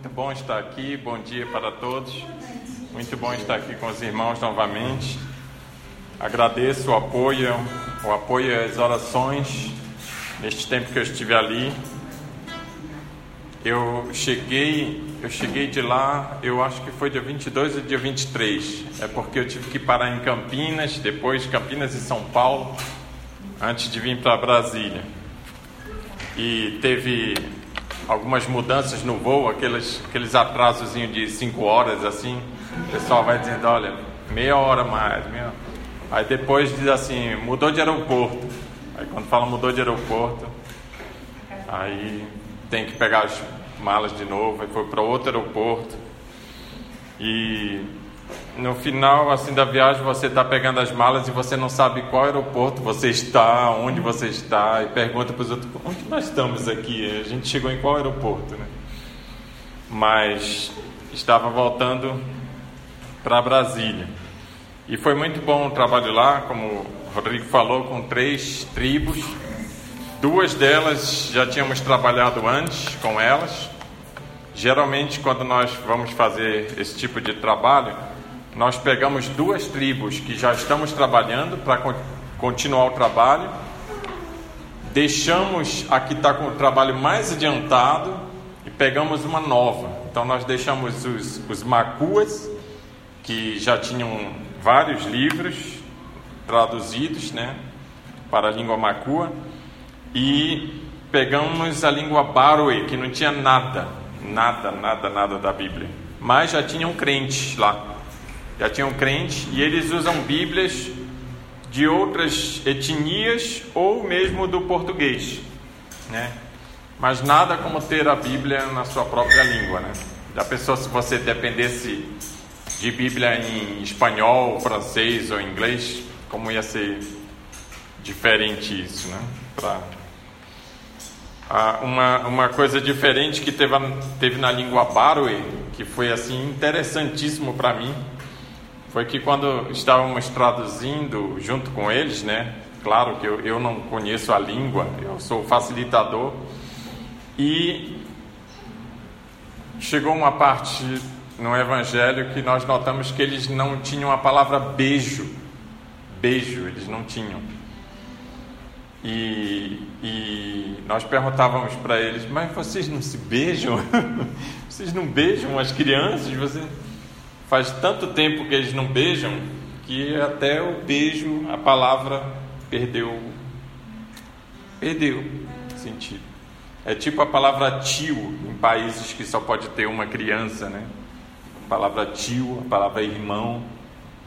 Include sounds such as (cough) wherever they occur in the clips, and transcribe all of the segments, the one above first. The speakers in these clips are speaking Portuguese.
Muito bom estar aqui, bom dia para todos. Muito bom estar aqui com os irmãos novamente. Agradeço o apoio, o apoio e as orações neste tempo que eu estive ali. Eu cheguei, eu cheguei de lá, eu acho que foi dia 22 ou dia 23. É porque eu tive que parar em Campinas, depois Campinas e São Paulo, antes de vir para Brasília. E teve algumas mudanças no voo, aqueles, aqueles atrasos de 5 horas assim, o pessoal vai dizendo, olha, meia hora mais, meia... aí depois diz assim, mudou de aeroporto. Aí quando fala mudou de aeroporto, aí tem que pegar as malas de novo, aí foi para outro aeroporto. E no final assim da viagem você está pegando as malas e você não sabe qual aeroporto você está, onde você está, e pergunta para os outros, onde nós estamos aqui? A gente chegou em qual aeroporto, né? Mas estava voltando para Brasília. E foi muito bom o trabalho lá, como o Rodrigo falou, com três tribos. Duas delas já tínhamos trabalhado antes com elas. Geralmente, quando nós vamos fazer esse tipo de trabalho, nós pegamos duas tribos que já estamos trabalhando para continuar o trabalho, deixamos a que está com o trabalho mais adiantado e pegamos uma nova. Então nós deixamos os, os macuas, que já tinham vários livros traduzidos né, para a língua macua, e pegamos a língua Baroe, que não tinha nada, nada, nada, nada da Bíblia, mas já tinham crentes lá já tinham crente e eles usam Bíblias de outras etnias ou mesmo do português, né? Mas nada como ter a Bíblia na sua própria língua, né? Já pensou se você dependesse de Bíblia em espanhol, francês ou inglês, como ia ser diferente isso, né? Pra... Ah, uma, uma coisa diferente que teve, teve na língua Baroe, que foi assim interessantíssimo para mim, foi que quando estávamos traduzindo junto com eles, né? Claro que eu, eu não conheço a língua, eu sou facilitador. E chegou uma parte no Evangelho que nós notamos que eles não tinham a palavra beijo. Beijo, eles não tinham. E, e nós perguntávamos para eles, mas vocês não se beijam? (laughs) vocês não beijam as crianças? Vocês... Faz tanto tempo que eles não beijam que até o beijo, a palavra perdeu perdeu sentido. É tipo a palavra tio em países que só pode ter uma criança, né? A palavra tio, a palavra irmão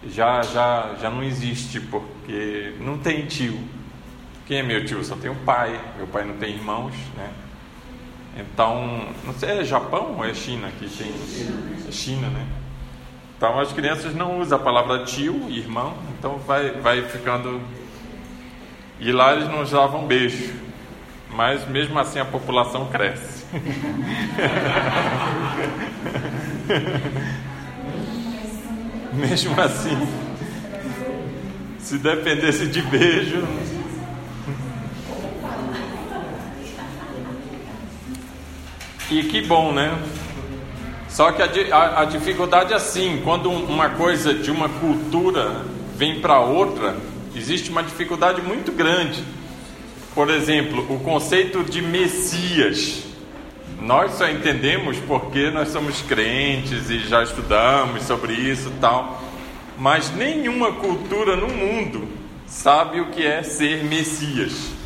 já já já não existe porque não tem tio. Quem é meu tio? Só tem o pai. Meu pai não tem irmãos, né? Então, não sei, é Japão ou é China que tem? É China, né? Então as crianças não usam a palavra tio, irmão, então vai, vai ficando. E lá eles não usavam beijo, mas mesmo assim a população cresce. (laughs) mesmo assim, se dependesse de beijo. E que bom, né? Só que a, a, a dificuldade é assim: quando uma coisa de uma cultura vem para outra, existe uma dificuldade muito grande. Por exemplo, o conceito de Messias. Nós só entendemos porque nós somos crentes e já estudamos sobre isso e tal. Mas nenhuma cultura no mundo sabe o que é ser Messias.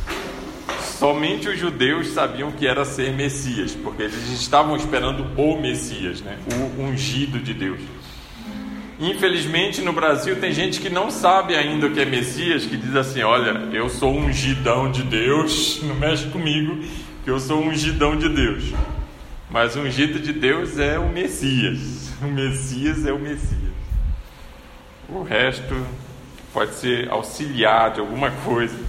Somente os judeus sabiam que era ser Messias, porque eles estavam esperando o Messias, né? o ungido de Deus. Infelizmente, no Brasil tem gente que não sabe ainda o que é Messias, que diz assim: Olha, eu sou ungidão de Deus, (laughs) não mexe comigo, que eu sou ungidão de Deus. Mas o ungido de Deus é o Messias, (laughs) o Messias é o Messias. O resto pode ser auxiliar de alguma coisa.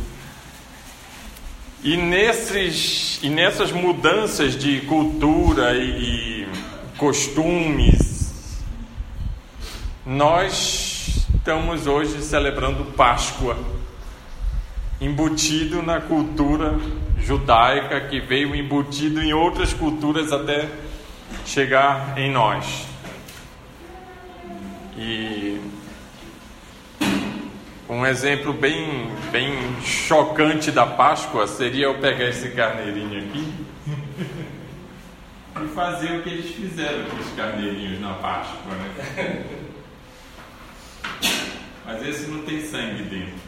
E, nesses, e nessas mudanças de cultura e, e costumes, nós estamos hoje celebrando Páscoa, embutido na cultura judaica que veio embutido em outras culturas até chegar em nós. E um exemplo bem, bem chocante da Páscoa seria eu pegar esse carneirinho aqui e fazer o que eles fizeram com os carneirinhos na Páscoa, né? Mas esse não tem sangue dentro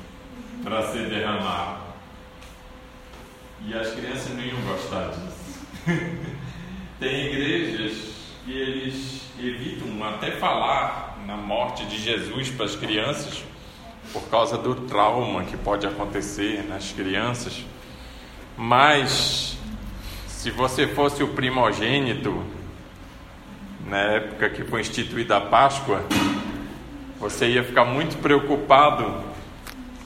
para ser derramado. E as crianças não iam gostar disso. tem igrejas que eles evitam até falar na morte de Jesus para as crianças por causa do trauma que pode acontecer nas crianças. Mas se você fosse o primogênito na época que foi instituída a Páscoa, você ia ficar muito preocupado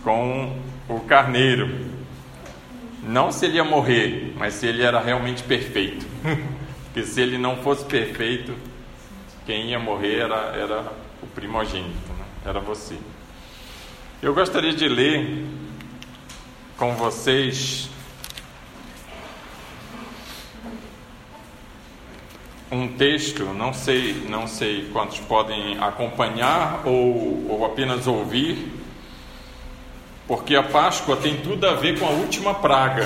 com o carneiro. Não se ele ia morrer, mas se ele era realmente perfeito. (laughs) Porque se ele não fosse perfeito, quem ia morrer era, era o primogênito, né? era você. Eu gostaria de ler com vocês um texto, não sei, não sei quantos podem acompanhar ou, ou apenas ouvir, porque a Páscoa tem tudo a ver com a última praga,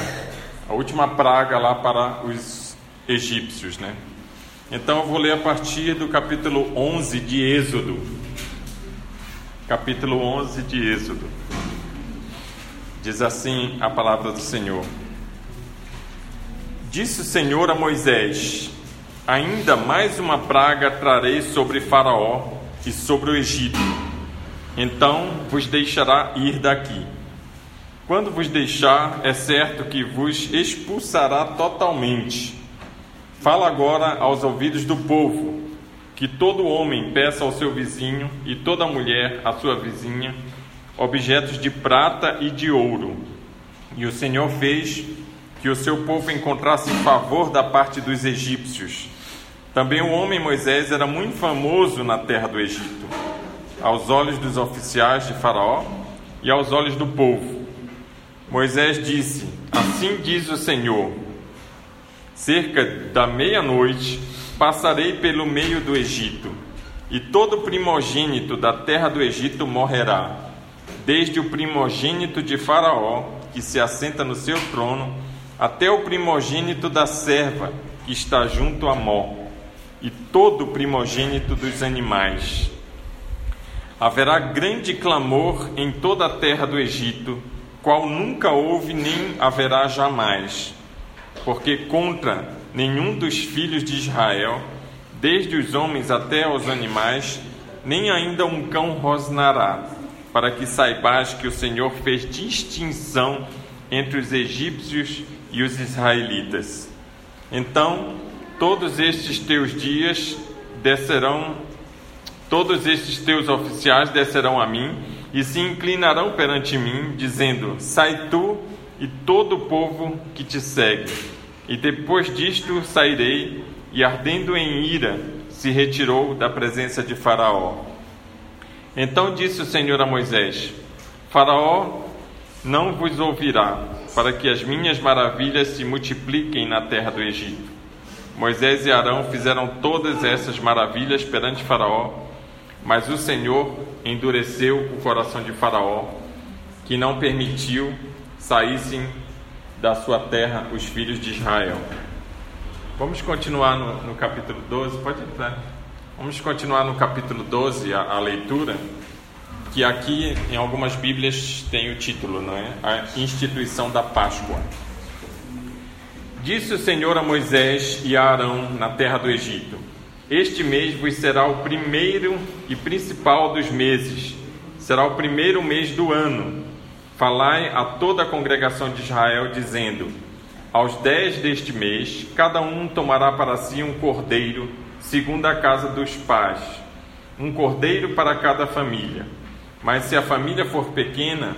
a última praga lá para os egípcios, né? Então eu vou ler a partir do capítulo 11 de Êxodo capítulo 11 de Êxodo. Diz assim a palavra do Senhor: Disse o Senhor a Moisés: Ainda mais uma praga trarei sobre Faraó e sobre o Egito. Então vos deixará ir daqui. Quando vos deixar, é certo que vos expulsará totalmente. Fala agora aos ouvidos do povo que todo homem peça ao seu vizinho e toda mulher à sua vizinha objetos de prata e de ouro. E o Senhor fez que o seu povo encontrasse favor da parte dos egípcios. Também o homem Moisés era muito famoso na terra do Egito, aos olhos dos oficiais de Faraó e aos olhos do povo. Moisés disse: Assim diz o Senhor: cerca da meia-noite Passarei pelo meio do Egito, e todo primogênito da terra do Egito morrerá, desde o primogênito de Faraó, que se assenta no seu trono, até o primogênito da serva, que está junto a Mó, e todo primogênito dos animais. Haverá grande clamor em toda a terra do Egito, qual nunca houve nem haverá jamais, porque contra nenhum dos filhos de Israel, desde os homens até os animais, nem ainda um cão rosnará, para que saibais que o Senhor fez distinção entre os egípcios e os israelitas. Então, todos estes teus dias descerão, todos estes teus oficiais descerão a mim e se inclinarão perante mim, dizendo: Sai tu e todo o povo que te segue e depois disto sairei, e ardendo em ira, se retirou da presença de Faraó. Então disse o Senhor a Moisés: Faraó não vos ouvirá, para que as minhas maravilhas se multipliquem na terra do Egito. Moisés e Arão fizeram todas essas maravilhas perante Faraó, mas o Senhor endureceu o coração de Faraó, que não permitiu saíssem da sua terra os filhos de Israel. Vamos continuar no, no capítulo 12, pode entrar. Vamos continuar no capítulo 12 a, a, leitura, que aqui em algumas Bíblias tem o título, não é? A instituição da Páscoa. Disse o Senhor a Moisés e a Arão na terra do Egito: Este mês vos será o primeiro e principal dos meses, será o primeiro mês do ano Falai a toda a congregação de Israel, dizendo: Aos dez deste mês, cada um tomará para si um cordeiro, segundo a casa dos pais, um cordeiro para cada família. Mas se a família for pequena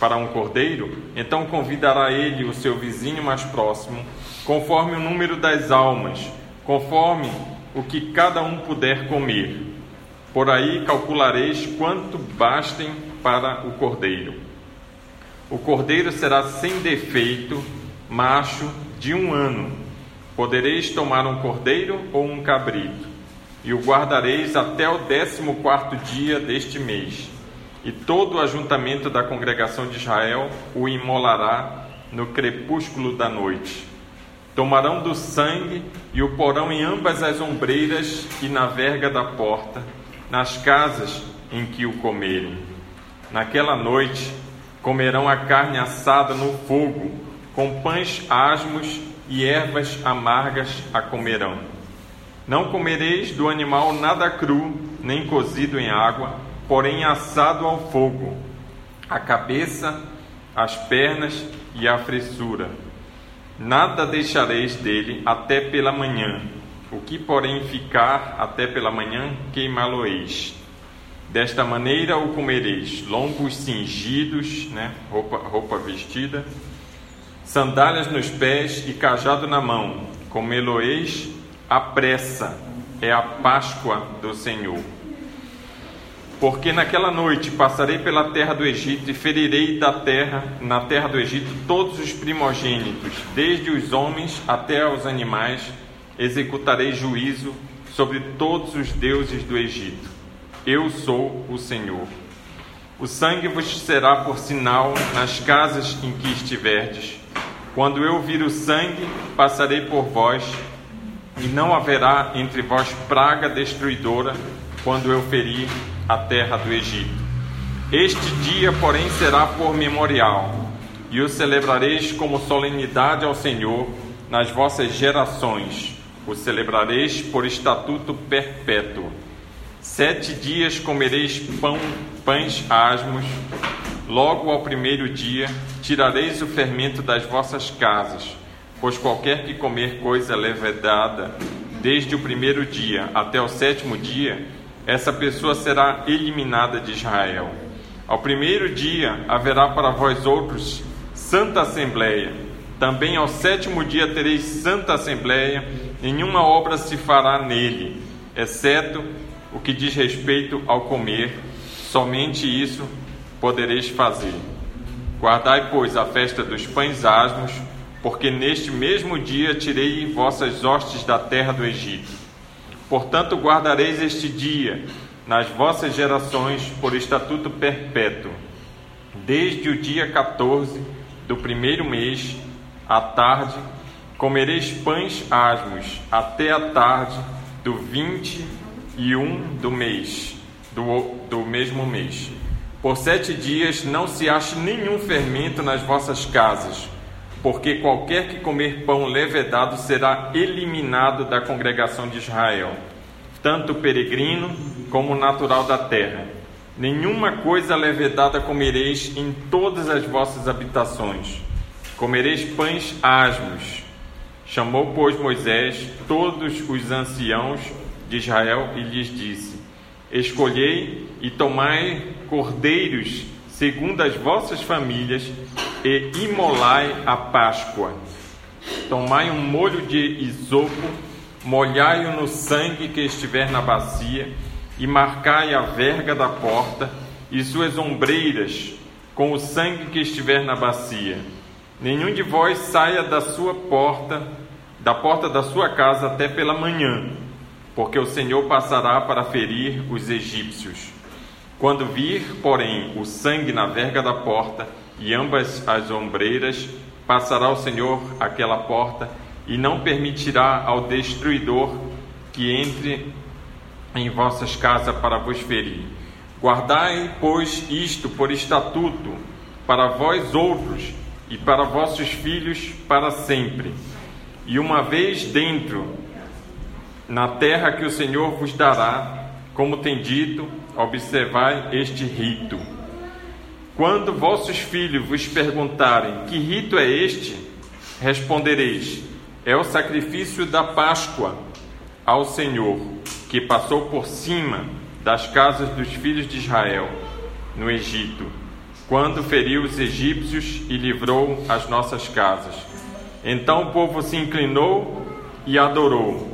para um cordeiro, então convidará ele o seu vizinho mais próximo, conforme o número das almas, conforme o que cada um puder comer. Por aí calculareis quanto bastem para o cordeiro. O cordeiro será sem defeito, macho, de um ano. Podereis tomar um cordeiro ou um cabrito, e o guardareis até o décimo quarto dia deste mês. E todo o ajuntamento da congregação de Israel o imolará no crepúsculo da noite. Tomarão do sangue e o porão em ambas as ombreiras e na verga da porta, nas casas em que o comerem. Naquela noite comerão a carne assada no fogo, com pães asmos e ervas amargas a comerão. Não comereis do animal nada cru, nem cozido em água, porém assado ao fogo, a cabeça, as pernas e a fressura. Nada deixareis dele até pela manhã. O que, porém, ficar até pela manhã, queimá-lo-eis. Desta maneira o comereis, lombos cingidos, né, roupa, roupa vestida, sandálias nos pés e cajado na mão, comê-lo-eis à pressa, é a Páscoa do Senhor. Porque naquela noite passarei pela terra do Egito e ferirei da terra, na terra do Egito, todos os primogênitos, desde os homens até os animais, executarei juízo sobre todos os deuses do Egito. Eu sou o Senhor. O sangue vos será por sinal nas casas em que estiverdes quando eu vir o sangue, passarei por vós, e não haverá entre vós praga destruidora, quando eu ferir a terra do Egito. Este dia, porém, será por memorial, e o celebrareis como solenidade ao Senhor nas vossas gerações. O celebrareis por estatuto perpétuo. Sete dias comereis pão, pães asmos, Logo ao primeiro dia tirareis o fermento das vossas casas, pois qualquer que comer coisa levedada, desde o primeiro dia até o sétimo dia, essa pessoa será eliminada de Israel. Ao primeiro dia haverá para vós outros santa assembleia. Também ao sétimo dia tereis santa assembleia, nenhuma obra se fará nele, exceto o que diz respeito ao comer, somente isso podereis fazer. Guardai, pois, a festa dos pães asmos, porque neste mesmo dia tirei vossas hostes da terra do Egito. Portanto, guardareis este dia nas vossas gerações por estatuto perpétuo. Desde o dia 14 do primeiro mês, à tarde, comereis pães asmos, até a tarde do vinte e um do mês, do, do mesmo mês. Por sete dias não se ache nenhum fermento nas vossas casas, porque qualquer que comer pão levedado será eliminado da congregação de Israel, tanto peregrino como natural da terra. Nenhuma coisa levedada comereis em todas as vossas habitações. Comereis pães asmos. Chamou, pois, Moisés todos os anciãos de Israel e lhes disse: Escolhei e tomai cordeiros segundo as vossas famílias e imolai a Páscoa. Tomai um molho de isopo, molhai-o no sangue que estiver na bacia e marcai a verga da porta e suas ombreiras com o sangue que estiver na bacia. Nenhum de vós saia da sua porta, da porta da sua casa até pela manhã porque o Senhor passará para ferir os egípcios. Quando vir, porém, o sangue na verga da porta e ambas as ombreiras, passará o Senhor aquela porta e não permitirá ao destruidor que entre em vossas casas para vos ferir. Guardai, pois, isto por estatuto para vós outros e para vossos filhos para sempre. E uma vez dentro na terra que o Senhor vos dará, como tem dito, observai este rito. Quando vossos filhos vos perguntarem que rito é este, respondereis: é o sacrifício da Páscoa ao Senhor, que passou por cima das casas dos filhos de Israel no Egito, quando feriu os egípcios e livrou as nossas casas. Então o povo se inclinou e adorou.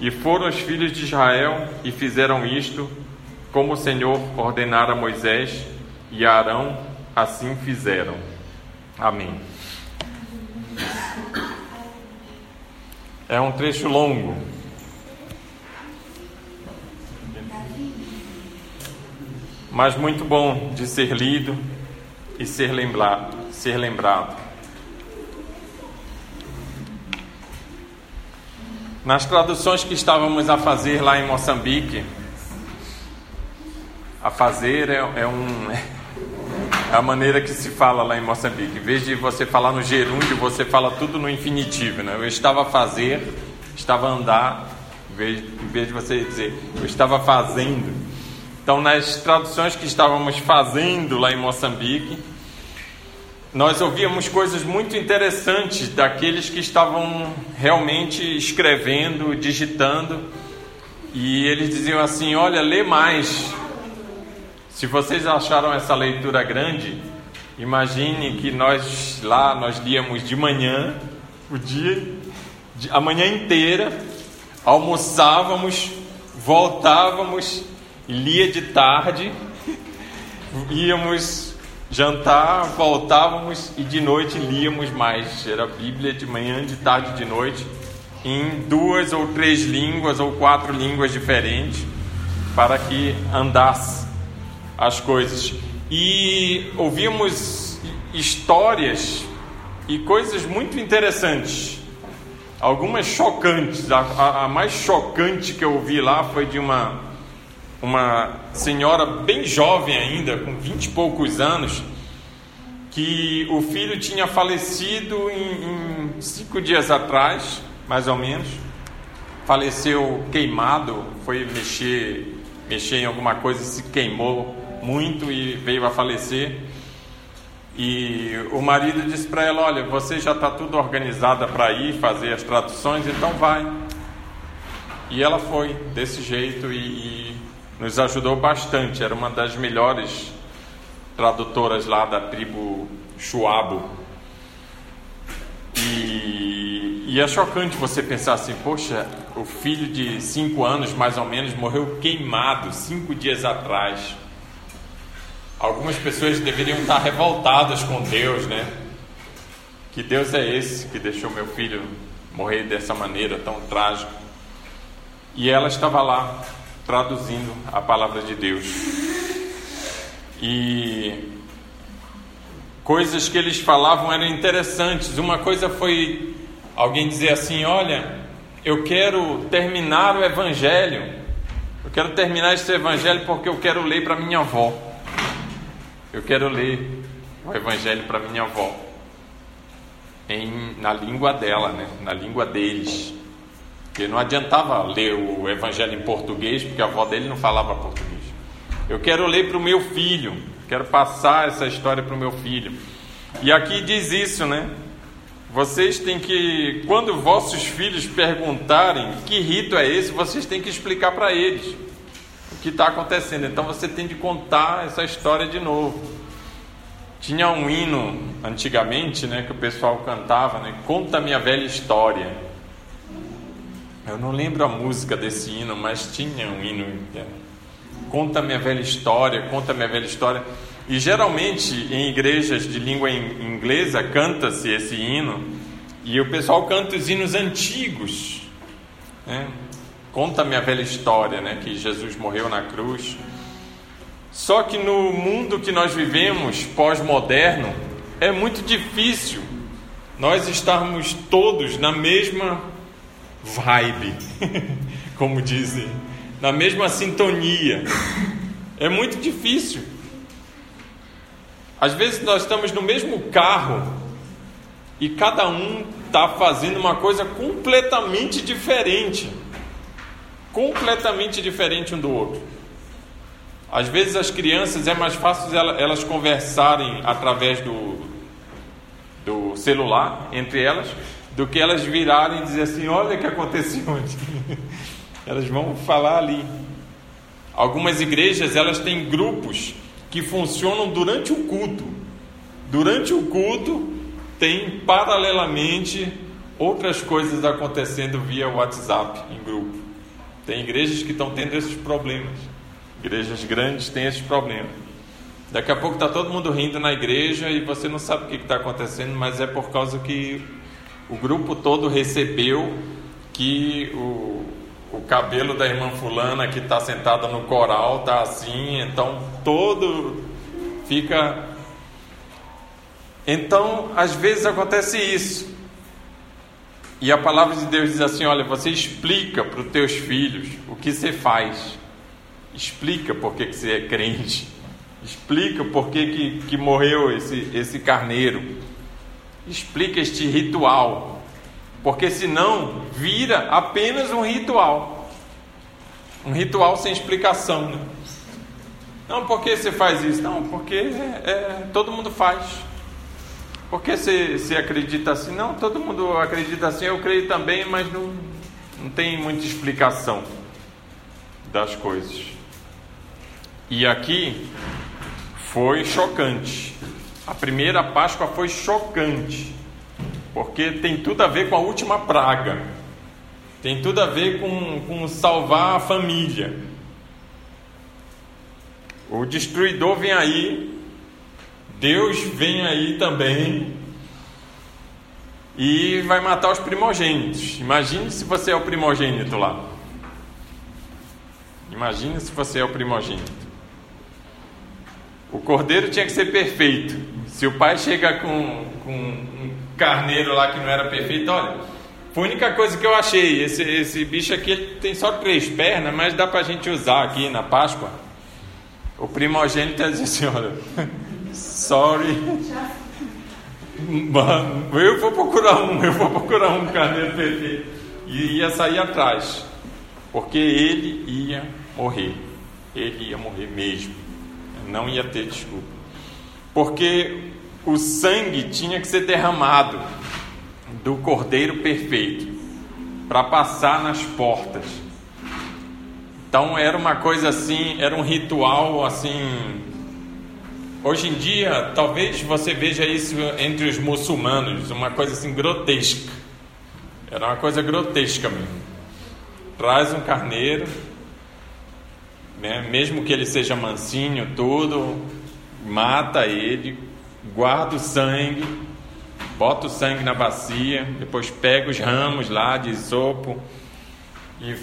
E foram os filhos de Israel e fizeram isto, como o Senhor ordenara a Moisés e a Arão, assim fizeram. Amém. É um trecho longo. Mas muito bom de ser lido e ser lembrado. Ser lembrado. Nas traduções que estávamos a fazer lá em Moçambique, a fazer é, é um é a maneira que se fala lá em Moçambique. Em vez de você falar no gerúndio, você fala tudo no infinitivo. Né? Eu estava a fazer, estava a andar, em vez, em vez de você dizer eu estava fazendo. Então, nas traduções que estávamos fazendo lá em Moçambique, nós ouvíamos coisas muito interessantes daqueles que estavam realmente escrevendo, digitando, e eles diziam assim: Olha, lê mais, se vocês acharam essa leitura grande, imagine que nós lá nós líamos de manhã, o dia, a manhã inteira, almoçávamos, voltávamos, lia de tarde, íamos jantar, voltávamos e de noite líamos mais. Era Bíblia de manhã, de tarde, de noite, em duas ou três línguas ou quatro línguas diferentes, para que andasse as coisas. E ouvimos histórias e coisas muito interessantes, algumas chocantes. A, a, a, mais chocante que eu ouvi lá foi de uma, uma senhora bem jovem ainda, com vinte e poucos anos, que o filho tinha falecido em, em cinco dias atrás, mais ou menos. Faleceu queimado, foi mexer, mexer em alguma coisa e se queimou muito e veio a falecer. E o marido disse para ela: Olha, você já está tudo organizada para ir fazer as traduções, então vai. E ela foi desse jeito e, e nos ajudou bastante. Era uma das melhores tradutoras lá da tribo Chuabo. E, e, é chocante você pensar assim: poxa, o filho de cinco anos mais ou menos morreu queimado cinco dias atrás. Algumas pessoas deveriam estar revoltadas com Deus, né? Que Deus é esse que deixou meu filho morrer dessa maneira tão trágica? E ela estava lá traduzindo a palavra de Deus. E coisas que eles falavam eram interessantes. Uma coisa foi alguém dizer assim: Olha, eu quero terminar o evangelho. Eu quero terminar esse evangelho porque eu quero ler para minha avó. Eu quero ler o Evangelho para minha avó, em, na língua dela, né? na língua deles. Porque não adiantava ler o Evangelho em português, porque a avó dele não falava português. Eu quero ler para o meu filho, quero passar essa história para o meu filho. E aqui diz isso, né? Vocês têm que, quando vossos filhos perguntarem que rito é esse, vocês têm que explicar para eles o que está acontecendo. Então você tem de contar essa história de novo. Tinha um hino antigamente, né, que o pessoal cantava, né? Conta minha velha história. Eu não lembro a música desse hino, mas tinha um hino. É, conta minha velha história, conta minha velha história. E geralmente em igrejas de língua inglesa canta-se esse hino e o pessoal canta os hinos antigos. Né? Conta minha velha história, né? Que Jesus morreu na cruz. Só que no mundo que nós vivemos, pós-moderno, é muito difícil nós estarmos todos na mesma vibe, como dizem, na mesma sintonia. É muito difícil. Às vezes nós estamos no mesmo carro e cada um está fazendo uma coisa completamente diferente completamente diferente um do outro. Às vezes as crianças é mais fácil elas conversarem através do, do celular entre elas do que elas virarem e dizer assim, olha o que aconteceu (laughs) ontem. elas vão falar ali. Algumas igrejas elas têm grupos que funcionam durante o culto. Durante o culto tem paralelamente outras coisas acontecendo via WhatsApp em grupo. Tem igrejas que estão tendo esses problemas. Igrejas grandes têm esses problemas. Daqui a pouco está todo mundo rindo na igreja e você não sabe o que está acontecendo, mas é por causa que o grupo todo recebeu que o, o cabelo da irmã fulana que está sentada no coral está assim, então todo fica. Então, às vezes acontece isso. E a palavra de Deus diz assim: olha, você explica para os teus filhos o que você faz. Explica por que, que você é crente. Explica por que, que, que morreu esse, esse carneiro. Explica este ritual. Porque senão vira apenas um ritual. Um ritual sem explicação. Né? Não, por que você faz isso? Não, porque é, todo mundo faz. Por que você, você acredita assim? Não, todo mundo acredita assim, eu creio também, mas não, não tem muita explicação das coisas. E aqui foi chocante. A primeira Páscoa foi chocante, porque tem tudo a ver com a última praga, tem tudo a ver com, com salvar a família. O destruidor vem aí, Deus vem aí também e vai matar os primogênitos. Imagine se você é o primogênito lá. Imagine se você é o primogênito. O cordeiro tinha que ser perfeito. Se o pai chega com, com um carneiro lá que não era perfeito, olha, foi a única coisa que eu achei. Esse, esse bicho aqui tem só três pernas, mas dá para a gente usar aqui na Páscoa. O primogênito diz assim: olha, (laughs) sorry. Eu vou procurar um, eu vou procurar um carneiro perfeito. E ia sair atrás, porque ele ia morrer. Ele ia morrer mesmo não ia ter desculpa. Porque o sangue tinha que ser derramado do cordeiro perfeito para passar nas portas. Então era uma coisa assim, era um ritual assim. Hoje em dia, talvez você veja isso entre os muçulmanos, uma coisa assim grotesca. Era uma coisa grotesca mesmo. Traz um carneiro, né? mesmo que ele seja mansinho, tudo, mata ele, guarda o sangue, bota o sangue na bacia, depois pega os ramos lá de isopo e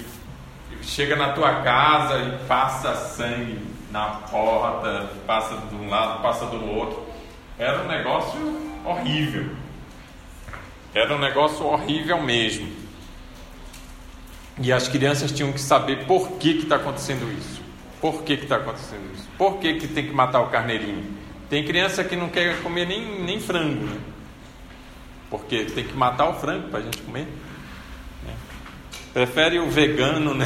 chega na tua casa e passa sangue na porta, passa de um lado, passa do outro. Era um negócio horrível. Era um negócio horrível mesmo. E as crianças tinham que saber por que está acontecendo isso. Por que está acontecendo isso? Por que, que tem que matar o carneirinho? Tem criança que não quer comer nem, nem frango, né? Porque tem que matar o frango para a gente comer. Né? Prefere o vegano, né?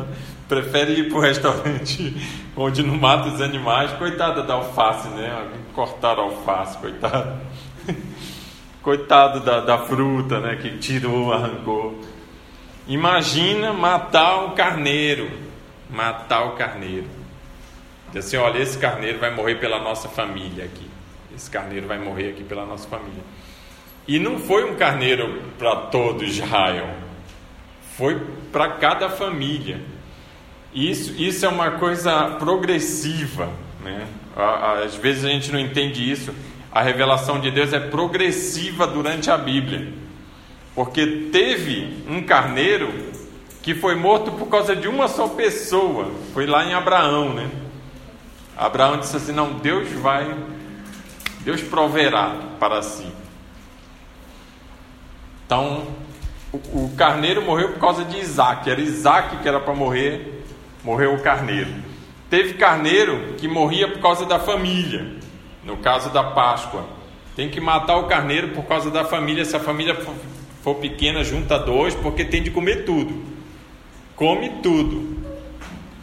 (laughs) Prefere ir para o restaurante onde não mata os animais. Coitada da alface, né? Cortaram a alface, coitado. (laughs) Coitado da, da fruta, né? Que tirou, arrancou. Imagina matar um carneiro matar o carneiro. Diz assim: olha, esse carneiro vai morrer pela nossa família aqui. Esse carneiro vai morrer aqui pela nossa família. E não foi um carneiro para todo Israel, foi para cada família. Isso, isso é uma coisa progressiva. Né? Às vezes a gente não entende isso. A revelação de Deus é progressiva durante a Bíblia. Porque teve um carneiro que foi morto por causa de uma só pessoa. Foi lá em Abraão, né? Abraão disse assim: Não, Deus vai, Deus proverá para si. Então, o, o carneiro morreu por causa de Isaac. Era Isaac que era para morrer, morreu o carneiro. Teve carneiro que morria por causa da família, no caso da Páscoa. Tem que matar o carneiro por causa da família. Se a família for, for pequena, junta dois, porque tem de comer tudo come tudo.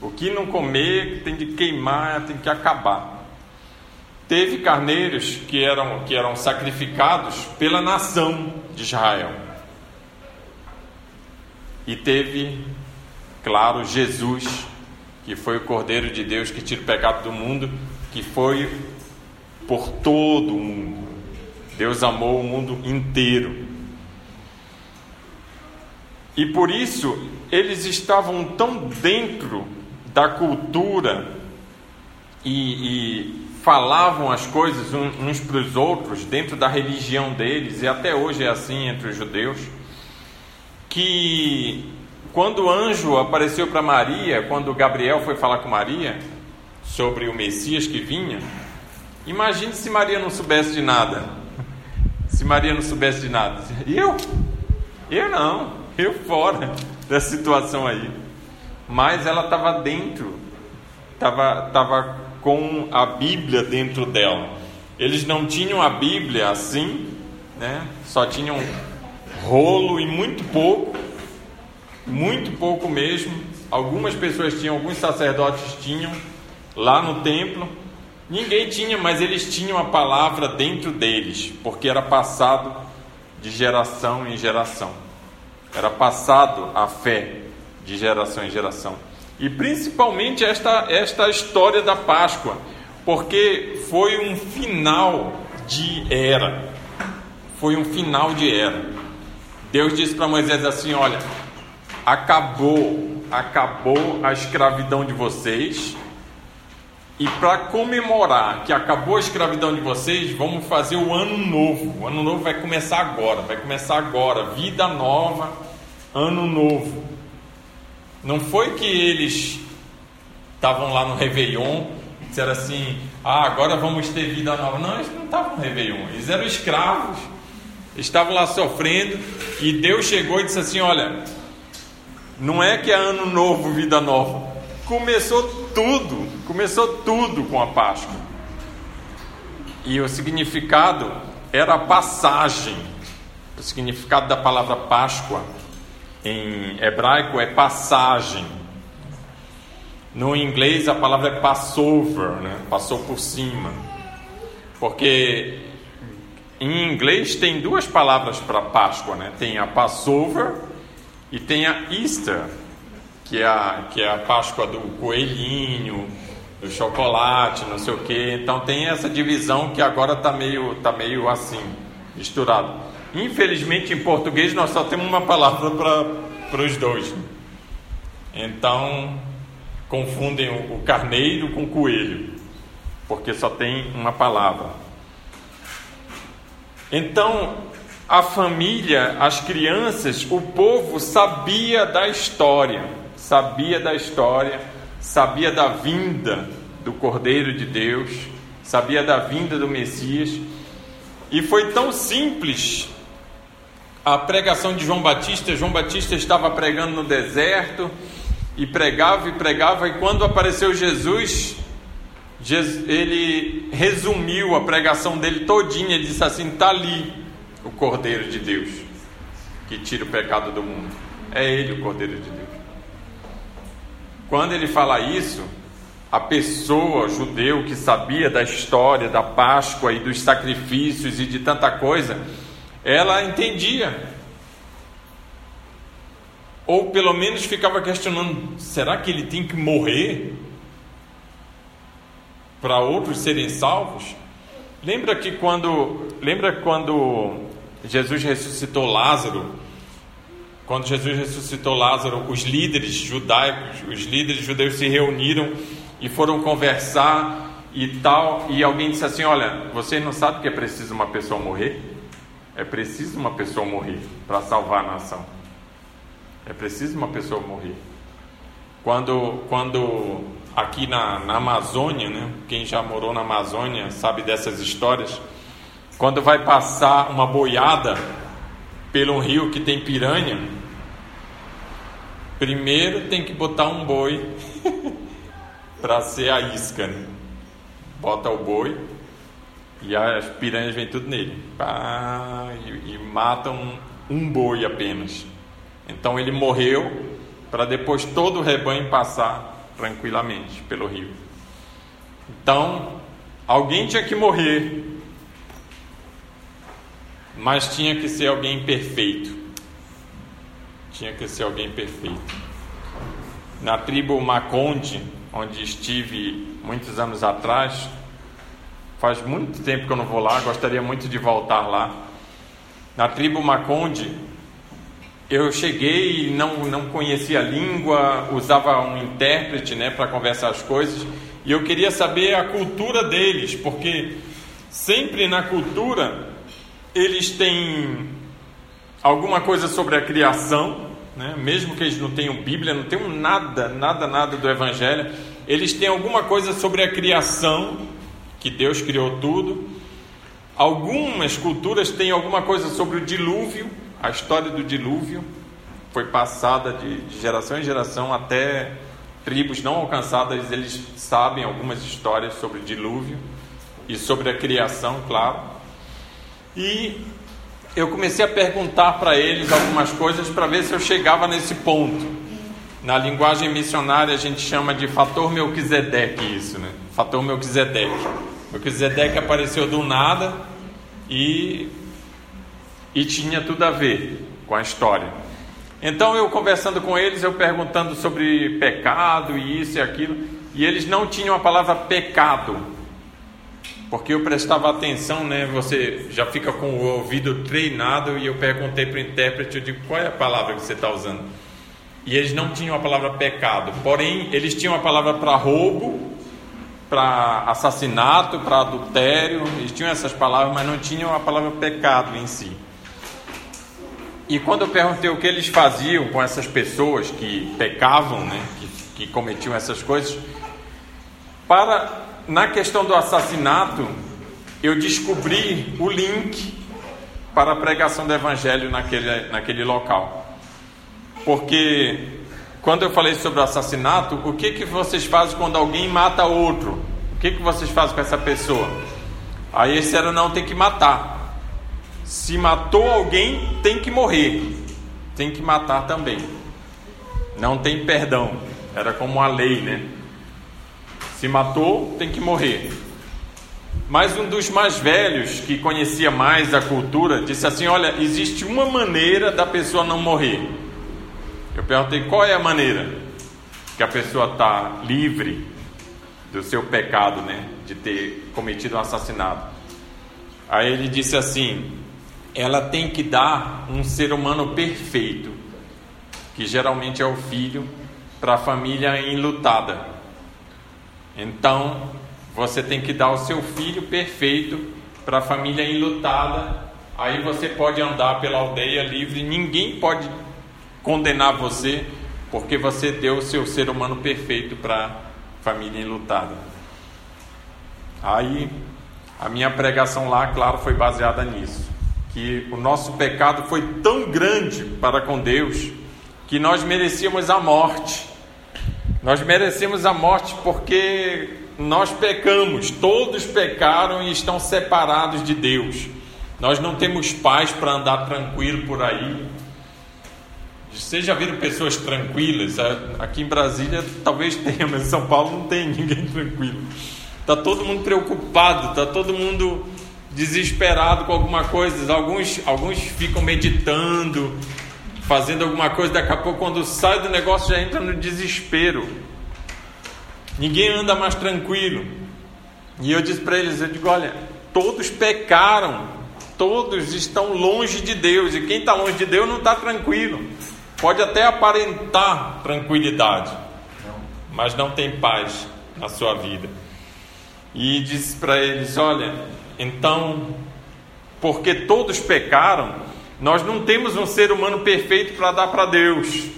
O que não comer tem de queimar, tem que acabar. Teve carneiros que eram, que eram sacrificados pela nação de Israel. E teve, claro, Jesus, que foi o Cordeiro de Deus que tira o pecado do mundo, que foi por todo o mundo. Deus amou o mundo inteiro. E por isso eles estavam tão dentro da cultura e, e falavam as coisas uns para os outros, dentro da religião deles, e até hoje é assim entre os judeus, que quando o anjo apareceu para Maria, quando Gabriel foi falar com Maria sobre o Messias que vinha, imagine se Maria não soubesse de nada. Se Maria não soubesse de nada. Eu? Eu não. (laughs) Fora da situação aí. Mas ela estava dentro, estava tava com a Bíblia dentro dela. Eles não tinham a Bíblia assim, né? Só tinham rolo e muito pouco, muito pouco mesmo. Algumas pessoas tinham, alguns sacerdotes tinham lá no templo. Ninguém tinha, mas eles tinham a palavra dentro deles, porque era passado de geração em geração. Era passado a fé de geração em geração. E principalmente esta, esta história da Páscoa, porque foi um final de era. Foi um final de era. Deus disse para Moisés assim: Olha, acabou, acabou a escravidão de vocês. E para comemorar que acabou a escravidão de vocês, vamos fazer o ano novo. O ano novo vai começar agora, vai começar agora. Vida nova, ano novo. Não foi que eles estavam lá no Réveillon, disseram assim: ah, agora vamos ter vida nova. Não, eles não estavam no Réveillon, eles eram escravos, estavam lá sofrendo. E Deus chegou e disse assim: olha, não é que é ano novo, vida nova. Começou tudo, começou tudo com a Páscoa. E o significado era a passagem. O significado da palavra Páscoa em hebraico é passagem. No inglês a palavra é passover, né? passou por cima. Porque em inglês tem duas palavras para Páscoa, né? Tem a Passover e tem a Easter, que é a, que é a Páscoa do coelhinho, do chocolate, não sei o que. Então tem essa divisão que agora está meio, tá meio assim, misturado. Infelizmente, em português, nós só temos uma palavra para os dois. Então, confundem o carneiro com o coelho, porque só tem uma palavra. Então, a família, as crianças, o povo sabia da história, sabia da história, sabia da vinda do Cordeiro de Deus, sabia da vinda do Messias, e foi tão simples a pregação de João Batista. João Batista estava pregando no deserto e pregava e pregava, e quando apareceu Jesus, ele resumiu a pregação dele todinha, e disse assim: está ali o Cordeiro de Deus que tira o pecado do mundo. É ele o Cordeiro de Deus. Quando ele fala isso, a pessoa judeu que sabia da história da Páscoa e dos sacrifícios e de tanta coisa, ela entendia. Ou pelo menos ficava questionando: será que ele tem que morrer para outros serem salvos? Lembra que quando lembra quando Jesus ressuscitou Lázaro? Quando Jesus ressuscitou Lázaro, os líderes judaicos, os líderes judeus se reuniram e foram conversar e tal, e alguém disse assim: "Olha, vocês não sabem que é preciso uma pessoa morrer?" É preciso uma pessoa morrer para salvar a nação. É preciso uma pessoa morrer. Quando, quando aqui na, na Amazônia, né, quem já morou na Amazônia sabe dessas histórias, quando vai passar uma boiada pelo rio que tem piranha, primeiro tem que botar um boi (laughs) para ser a isca. Né? Bota o boi, e as piranhas vêm tudo nele. Pá, e, e matam um boi apenas. Então ele morreu para depois todo o rebanho passar tranquilamente pelo rio. Então, alguém tinha que morrer, mas tinha que ser alguém perfeito. Tinha que ser alguém perfeito. Na tribo Maconde, onde estive muitos anos atrás, Faz muito tempo que eu não vou lá, gostaria muito de voltar lá. Na tribo Maconde, eu cheguei e não, não conhecia a língua, usava um intérprete né, para conversar as coisas, e eu queria saber a cultura deles, porque sempre na cultura eles têm alguma coisa sobre a criação, né? mesmo que eles não tenham Bíblia, não tenham nada, nada, nada do Evangelho, eles têm alguma coisa sobre a criação, que Deus criou tudo. Algumas culturas têm alguma coisa sobre o dilúvio, a história do dilúvio foi passada de, de geração em geração até tribos não alcançadas, eles sabem algumas histórias sobre o dilúvio e sobre a criação, claro. E eu comecei a perguntar para eles algumas coisas para ver se eu chegava nesse ponto. Na linguagem missionária a gente chama de fator Melquisedeque isso, né? Fator Melquisedeque. Melquisedeque apareceu do nada e, e tinha tudo a ver com a história. Então eu conversando com eles, eu perguntando sobre pecado e isso e aquilo, e eles não tinham a palavra pecado porque eu prestava atenção, né? Você já fica com o ouvido treinado e eu perguntei para o intérprete, eu digo, qual é a palavra que você está usando? E eles não tinham a palavra pecado, porém eles tinham a palavra para roubo, para assassinato, para adultério, eles tinham essas palavras, mas não tinham a palavra pecado em si. E quando eu perguntei o que eles faziam com essas pessoas que pecavam, né, que, que cometiam essas coisas, para na questão do assassinato, eu descobri o link para a pregação do evangelho naquele, naquele local. Porque quando eu falei sobre o assassinato, o que, que vocês fazem quando alguém mata outro? O que, que vocês fazem com essa pessoa? Aí esse era não tem que matar. Se matou alguém, tem que morrer. Tem que matar também. Não tem perdão. Era como a lei, né? Se matou, tem que morrer. Mas um dos mais velhos, que conhecia mais a cultura, disse assim: Olha, existe uma maneira da pessoa não morrer. Eu perguntei qual é a maneira que a pessoa está livre do seu pecado, né, de ter cometido um assassinato. Aí ele disse assim: ela tem que dar um ser humano perfeito, que geralmente é o filho, para a família enlutada. Então, você tem que dar o seu filho perfeito para a família enlutada. Aí você pode andar pela aldeia livre, ninguém pode condenar você, porque você deu o seu ser humano perfeito para a família enlutada. Aí, a minha pregação lá, claro, foi baseada nisso. Que o nosso pecado foi tão grande para com Deus que nós merecíamos a morte. Nós merecemos a morte porque nós pecamos, todos pecaram e estão separados de Deus. Nós não temos paz para andar tranquilo por aí. Vocês já viram pessoas tranquilas? Aqui em Brasília talvez tenha, mas em São Paulo não tem ninguém (laughs) tranquilo. Está todo mundo preocupado, está todo mundo desesperado com alguma coisa. Alguns, alguns ficam meditando, fazendo alguma coisa, daqui a pouco, quando sai do negócio, já entra no desespero. Ninguém anda mais tranquilo. E eu disse para eles: eu digo, olha, todos pecaram, todos estão longe de Deus, e quem está longe de Deus não está tranquilo. Pode até aparentar tranquilidade, mas não tem paz na sua vida. E disse para eles: olha, então, porque todos pecaram, nós não temos um ser humano perfeito para dar para Deus.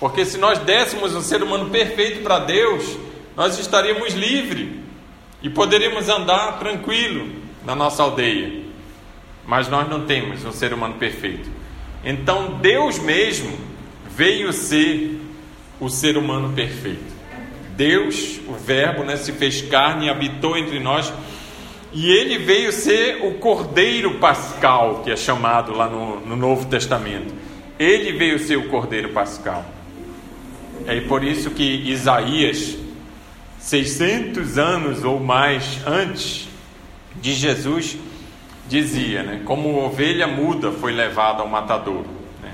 Porque se nós dessemos um ser humano perfeito para Deus, nós estaríamos livres e poderíamos andar tranquilo na nossa aldeia. Mas nós não temos um ser humano perfeito. Então Deus mesmo veio ser o ser humano perfeito. Deus, o Verbo, né, se fez carne e habitou entre nós e ele veio ser o Cordeiro Pascal, que é chamado lá no, no Novo Testamento. Ele veio ser o Cordeiro Pascal. É por isso que Isaías, 600 anos ou mais antes de Jesus, dizia, né, como ovelha muda foi levada ao matador. Né?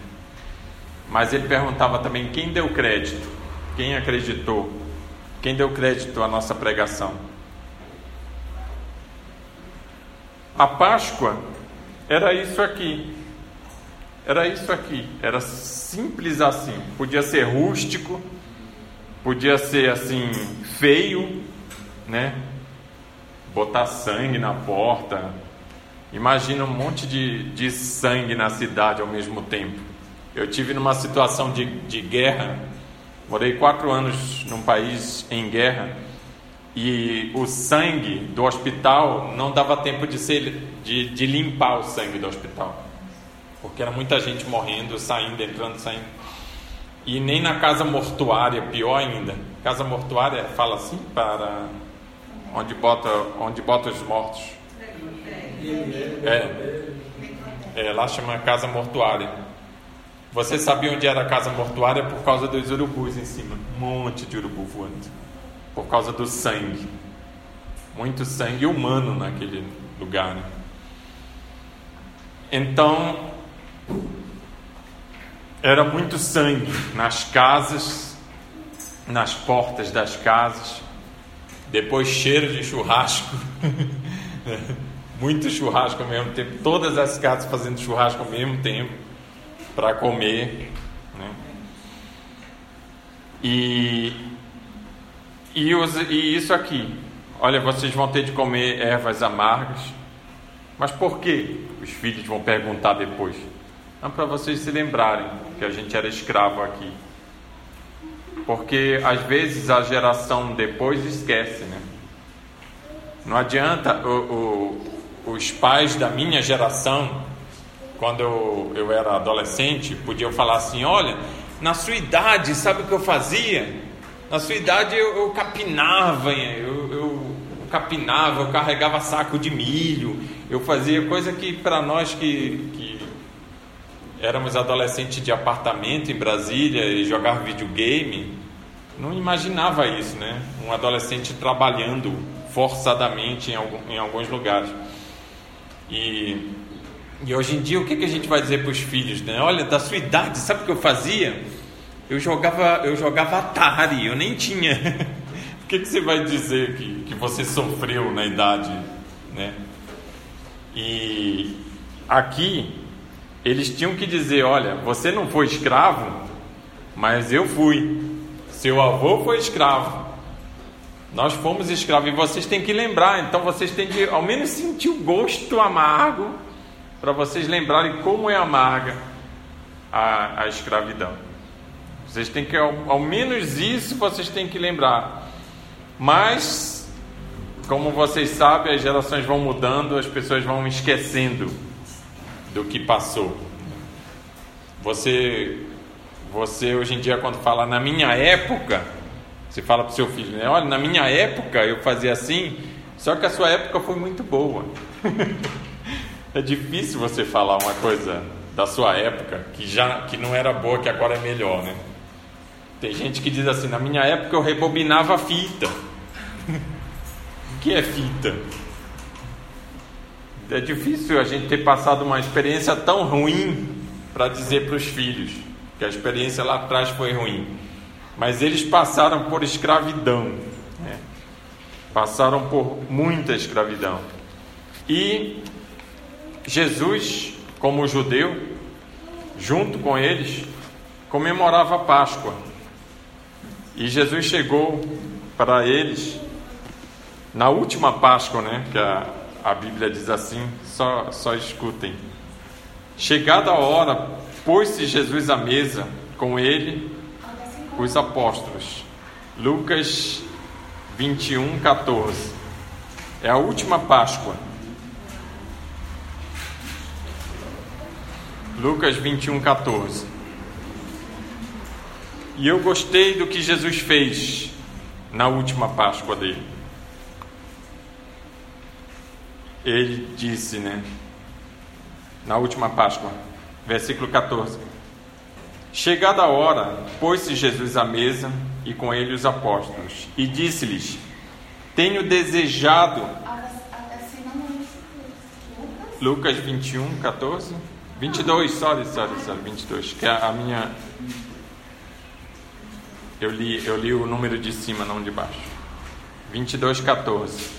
Mas ele perguntava também quem deu crédito, quem acreditou, quem deu crédito à nossa pregação. A Páscoa era isso aqui. Era isso aqui. Era simples assim. Podia ser rústico, podia ser assim feio, né? Botar sangue na porta, Imagina um monte de, de sangue na cidade ao mesmo tempo. Eu tive numa situação de, de guerra, morei quatro anos num país em guerra e o sangue do hospital não dava tempo de, ser, de, de limpar o sangue do hospital, porque era muita gente morrendo, saindo, entrando, saindo. E nem na casa mortuária, pior ainda. Casa mortuária fala assim para onde bota, onde bota os mortos. É, é, lá chama casa mortuária. Você sabia onde era a casa mortuária por causa dos urubus em cima? Um monte de urubu voando. Por causa do sangue. Muito sangue humano naquele lugar. Né? Então, era muito sangue nas casas, nas portas das casas. Depois, cheiro de churrasco. (laughs) muito churrasco ao mesmo tempo, todas as casas fazendo churrasco ao mesmo tempo para comer. Né? E, e, os, e isso aqui, olha, vocês vão ter de comer ervas amargas, mas por que? Os filhos vão perguntar depois. Não para vocês se lembrarem que a gente era escravo aqui. Porque às vezes a geração depois esquece, né? Não adianta o, o os pais da minha geração, quando eu, eu era adolescente, podiam falar assim: olha, na sua idade, sabe o que eu fazia? Na sua idade eu, eu capinava, eu, eu, capinava, eu carregava saco de milho, eu fazia coisa que para nós que, que éramos adolescentes de apartamento em Brasília e jogar videogame, não imaginava isso, né? Um adolescente trabalhando forçadamente em, algum, em alguns lugares. E, e hoje em dia, o que, que a gente vai dizer para os filhos? Né? Olha, da sua idade, sabe o que eu fazia? Eu jogava, eu jogava Atari, eu nem tinha. (laughs) o que, que você vai dizer que, que você sofreu na idade? Né? E aqui, eles tinham que dizer: olha, você não foi escravo, mas eu fui. Seu avô foi escravo. Nós fomos escravos e vocês têm que lembrar, então vocês têm que ao menos sentir o gosto amargo para vocês lembrarem como é amarga a, a escravidão. Vocês têm que, ao, ao menos isso, vocês têm que lembrar. Mas, como vocês sabem, as gerações vão mudando, as pessoas vão esquecendo do que passou. Você, você hoje em dia, quando fala na minha época, você fala para o seu filho, né? Olha, na minha época eu fazia assim, só que a sua época foi muito boa. (laughs) é difícil você falar uma coisa da sua época que já que não era boa, que agora é melhor, né? Tem gente que diz assim, na minha época eu rebobinava fita. o que é fita? É difícil a gente ter passado uma experiência tão ruim para dizer para os filhos que a experiência lá atrás foi ruim mas eles passaram por escravidão, né? passaram por muita escravidão. E Jesus, como judeu, junto com eles, comemorava a Páscoa. E Jesus chegou para eles na última Páscoa, né? Que a, a Bíblia diz assim, só, só escutem. Chegada a hora, pôs-se Jesus à mesa com ele os apóstolos. Lucas 21, 14. É a última Páscoa. Lucas 21, 14. E eu gostei do que Jesus fez na última Páscoa dele. Ele disse, né? Na última Páscoa, versículo 14. Chegada a hora, pôs-se Jesus à mesa e com ele os apóstolos, e disse-lhes: Tenho desejado. Lucas 21, 14? 22, sorry, sorry, sorry, 22, que é a minha. Eu li, eu li o número de cima, não de baixo. 22, 14.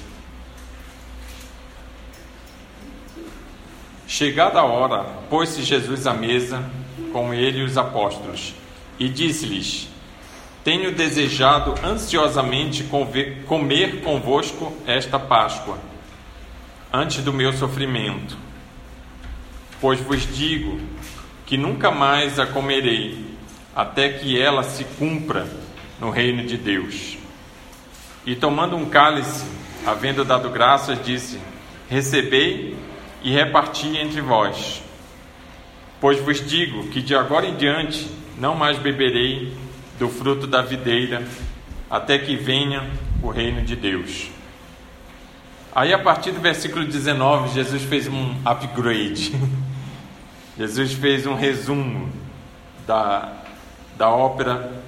Chegada a hora, pôs-se Jesus à mesa com ele os apóstolos e disse-lhes: Tenho desejado ansiosamente comer convosco esta Páscoa, antes do meu sofrimento. Pois vos digo que nunca mais a comerei, até que ela se cumpra no reino de Deus. E tomando um cálice, havendo dado graças, disse: Recebei e reparti entre vós. Pois vos digo que de agora em diante não mais beberei do fruto da videira, até que venha o reino de Deus. Aí, a partir do versículo 19, Jesus fez um upgrade. (laughs) Jesus fez um resumo da, da ópera,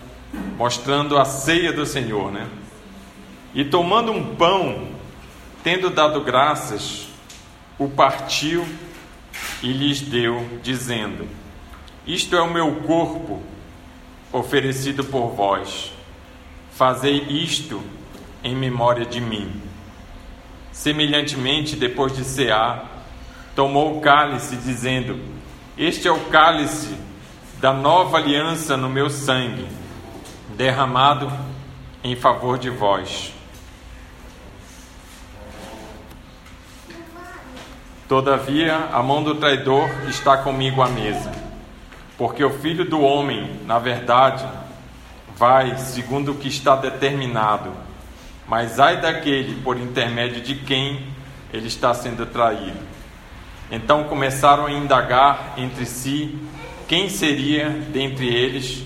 mostrando a ceia do Senhor, né? E tomando um pão, tendo dado graças, o partiu e lhes deu, dizendo: Isto é o meu corpo oferecido por vós. Fazei isto em memória de mim. Semelhantemente, depois de cear, tomou o cálice, dizendo: Este é o cálice da nova aliança no meu sangue, derramado em favor de vós. Todavia, a mão do traidor está comigo à mesa, porque o filho do homem, na verdade, vai segundo o que está determinado, mas ai daquele por intermédio de quem ele está sendo traído. Então começaram a indagar entre si quem seria dentre eles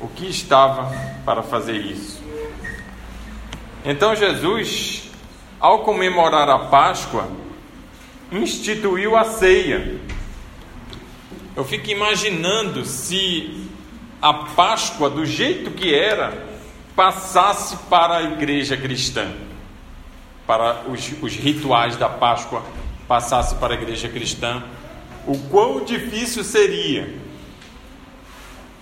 o que estava para fazer isso. Então Jesus, ao comemorar a Páscoa, instituiu a ceia. Eu fico imaginando se a Páscoa, do jeito que era, passasse para a igreja cristã, para os, os rituais da Páscoa passasse para a igreja cristã, o quão difícil seria.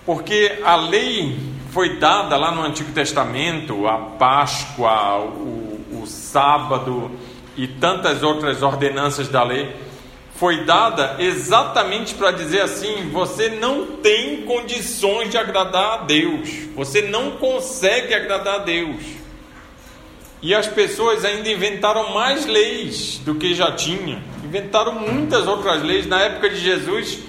Porque a lei foi dada lá no Antigo Testamento, a Páscoa, o, o sábado, e tantas outras ordenanças da lei, foi dada exatamente para dizer assim: você não tem condições de agradar a Deus, você não consegue agradar a Deus. E as pessoas ainda inventaram mais leis do que já tinha, inventaram muitas outras leis. Na época de Jesus,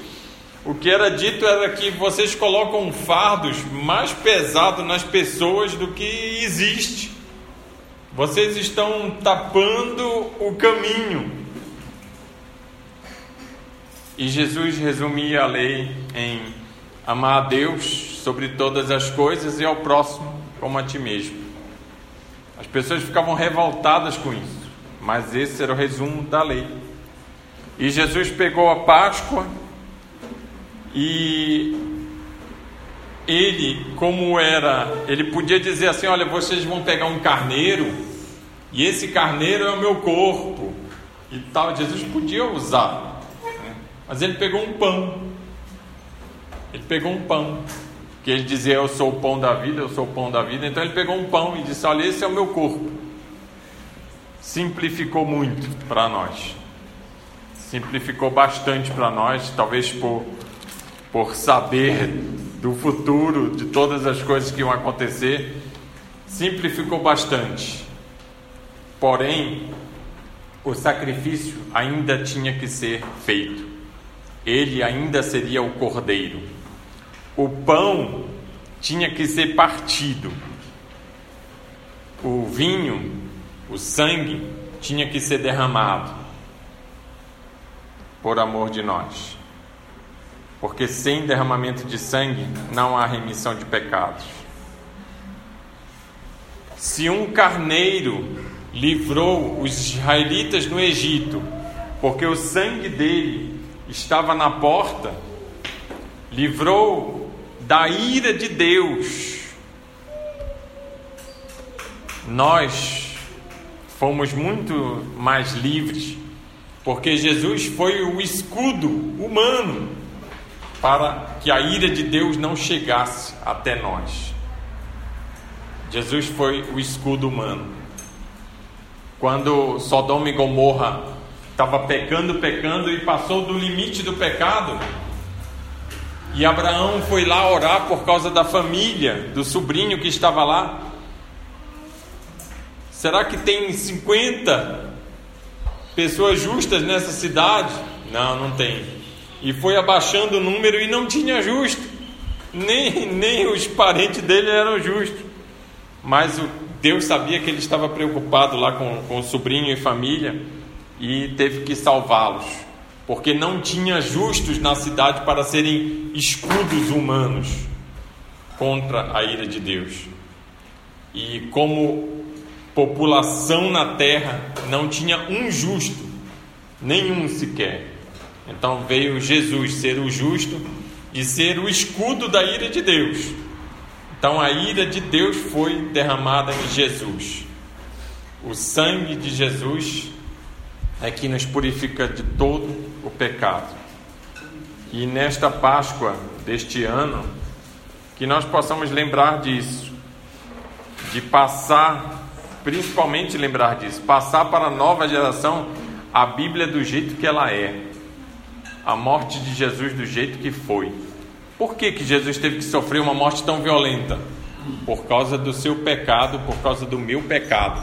o que era dito era que vocês colocam fardos mais pesados nas pessoas do que existe. Vocês estão tapando o caminho. E Jesus resumia a lei em amar a Deus sobre todas as coisas e ao próximo como a ti mesmo. As pessoas ficavam revoltadas com isso, mas esse era o resumo da lei. E Jesus pegou a Páscoa e ele, como era, ele podia dizer assim: olha, vocês vão pegar um carneiro, e esse carneiro é o meu corpo, e tal. Jesus podia usar, né? mas ele pegou um pão, ele pegou um pão, que ele dizia: Eu sou o pão da vida, eu sou o pão da vida. Então ele pegou um pão e disse: Olha, esse é o meu corpo. Simplificou muito para nós, simplificou bastante para nós, talvez por, por saber do futuro, de todas as coisas que iam acontecer, simplificou bastante. Porém, o sacrifício ainda tinha que ser feito. Ele ainda seria o cordeiro. O pão tinha que ser partido. O vinho, o sangue, tinha que ser derramado por amor de nós porque sem derramamento de sangue não há remissão de pecados. Se um carneiro livrou os israelitas no Egito, porque o sangue dele estava na porta, livrou da ira de Deus, nós fomos muito mais livres, porque Jesus foi o escudo humano para que a ira de Deus não chegasse até nós. Jesus foi o escudo humano. Quando Sodoma e Gomorra estava pecando, pecando e passou do limite do pecado, e Abraão foi lá orar por causa da família, do sobrinho que estava lá. Será que tem 50 pessoas justas nessa cidade? Não, não tem. E foi abaixando o número e não tinha justo. Nem, nem os parentes dele eram justos. Mas o Deus sabia que ele estava preocupado lá com, com o sobrinho e família e teve que salvá-los, porque não tinha justos na cidade para serem escudos humanos contra a ira de Deus. E como população na terra não tinha um justo, nenhum sequer. Então veio Jesus ser o justo e ser o escudo da ira de Deus. Então a ira de Deus foi derramada em Jesus. O sangue de Jesus é que nos purifica de todo o pecado. E nesta Páscoa deste ano, que nós possamos lembrar disso, de passar, principalmente lembrar disso, passar para a nova geração a Bíblia do jeito que ela é, a morte de Jesus do jeito que foi. Por que, que Jesus teve que sofrer uma morte tão violenta? Por causa do seu pecado, por causa do meu pecado.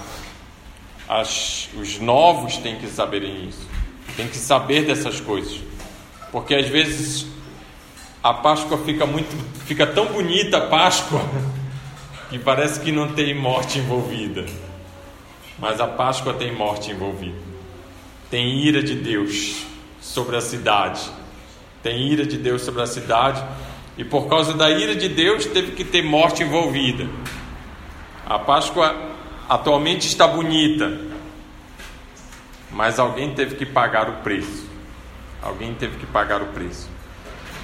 As, os novos têm que saberem isso, têm que saber dessas coisas, porque às vezes a Páscoa fica muito, fica tão bonita a Páscoa (laughs) que parece que não tem morte envolvida, mas a Páscoa tem morte envolvida, tem ira de Deus sobre a cidade, tem ira de Deus sobre a cidade, e por causa da ira de Deus teve que ter morte envolvida. A Páscoa atualmente está bonita, mas alguém teve que pagar o preço. Alguém teve que pagar o preço.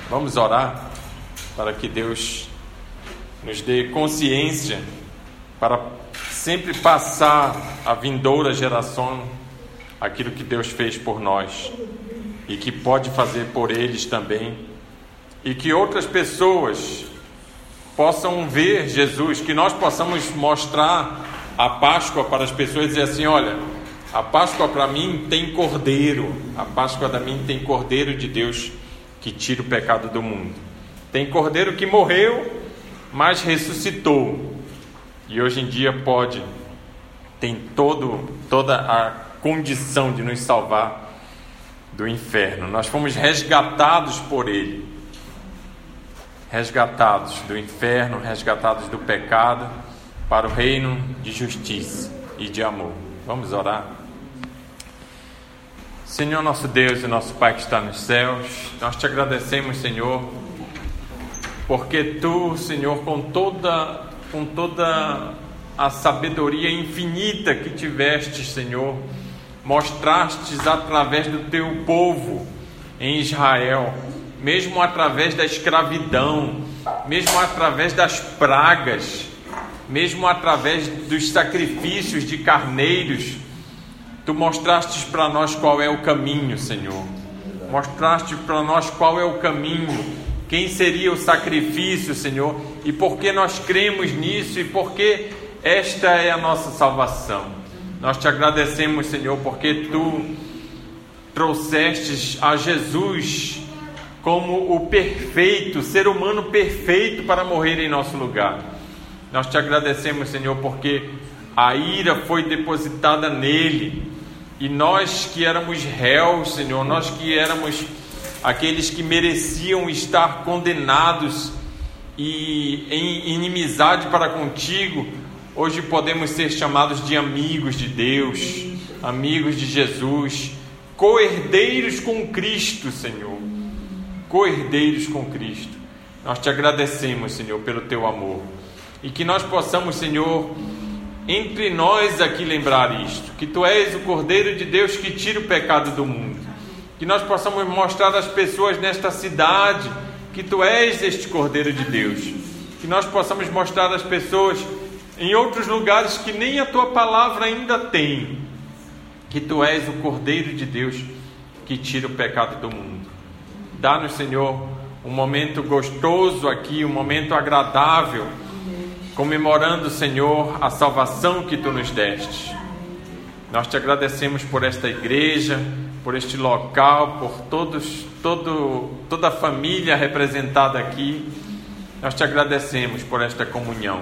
Vamos orar para que Deus nos dê consciência para sempre passar a vindoura geração aquilo que Deus fez por nós e que pode fazer por eles também, e que outras pessoas possam ver Jesus, que nós possamos mostrar a Páscoa para as pessoas e dizer assim: olha, a Páscoa para mim tem cordeiro, a Páscoa da mim tem cordeiro de Deus que tira o pecado do mundo. Tem cordeiro que morreu, mas ressuscitou. E hoje em dia pode, tem todo, toda a condição de nos salvar do inferno. Nós fomos resgatados por Ele. Resgatados do inferno, resgatados do pecado, para o reino de justiça e de amor. Vamos orar. Senhor nosso Deus e nosso Pai que está nos céus, nós te agradecemos, Senhor, porque tu, Senhor, com toda com toda a sabedoria infinita que tiveste, Senhor, mostrastes através do teu povo em Israel, mesmo através da escravidão, mesmo através das pragas, mesmo através dos sacrifícios de carneiros, tu mostrastes para nós qual é o caminho, Senhor. Mostraste para nós qual é o caminho, quem seria o sacrifício, Senhor, e por que nós cremos nisso e por que esta é a nossa salvação. Nós te agradecemos, Senhor, porque tu trouxestes a Jesus como o perfeito, ser humano perfeito para morrer em nosso lugar. Nós te agradecemos, Senhor, porque a ira foi depositada nele e nós que éramos réus, Senhor, nós que éramos aqueles que mereciam estar condenados e em inimizade para contigo, Hoje podemos ser chamados de amigos de Deus, amigos de Jesus, coerdeiros com Cristo, Senhor. Coerdeiros com Cristo. Nós te agradecemos, Senhor, pelo teu amor. E que nós possamos, Senhor, entre nós aqui lembrar isto: que tu és o Cordeiro de Deus que tira o pecado do mundo. Que nós possamos mostrar às pessoas nesta cidade que tu és este Cordeiro de Deus. Que nós possamos mostrar às pessoas em outros lugares que nem a tua palavra ainda tem, que tu és o Cordeiro de Deus que tira o pecado do mundo. Dá-nos, Senhor, um momento gostoso aqui, um momento agradável, comemorando, Senhor, a salvação que tu nos deste. Nós te agradecemos por esta igreja, por este local, por todos, todo, toda a família representada aqui. Nós te agradecemos por esta comunhão.